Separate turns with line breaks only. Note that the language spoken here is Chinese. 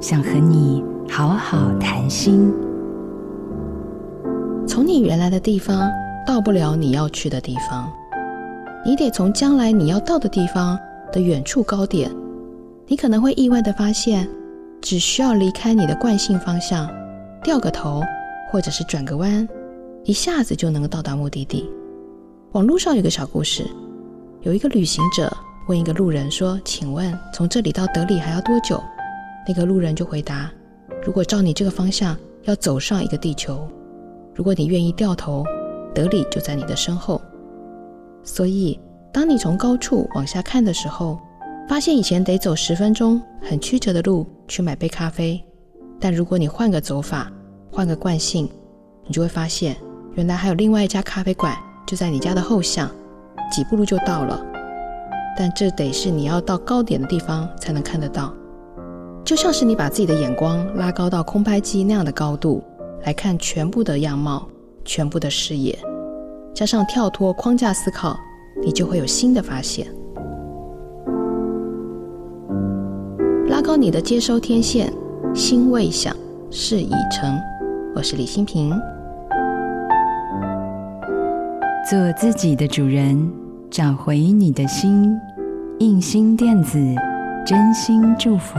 想和你好好谈心。
从你原来的地方到不了你要去的地方，你得从将来你要到的地方的远处高点。你可能会意外的发现，只需要离开你的惯性方向，掉个头，或者是转个弯，一下子就能够到达目的地。网络上有个小故事，有一个旅行者问一个路人说：“请问从这里到德里还要多久？”那个路人就回答：“如果照你这个方向，要走上一个地球。”如果你愿意掉头，德里就在你的身后。所以，当你从高处往下看的时候，发现以前得走十分钟很曲折的路去买杯咖啡，但如果你换个走法，换个惯性，你就会发现，原来还有另外一家咖啡馆就在你家的后巷，几步路就到了。但这得是你要到高点的地方才能看得到，就像是你把自己的眼光拉高到空拍机那样的高度。来看全部的样貌，全部的视野，加上跳脱框架思考，你就会有新的发现。拉高你的接收天线，心未想，事已成。我是李新平，
做自己的主人，找回你的心。印心电子，真心祝福。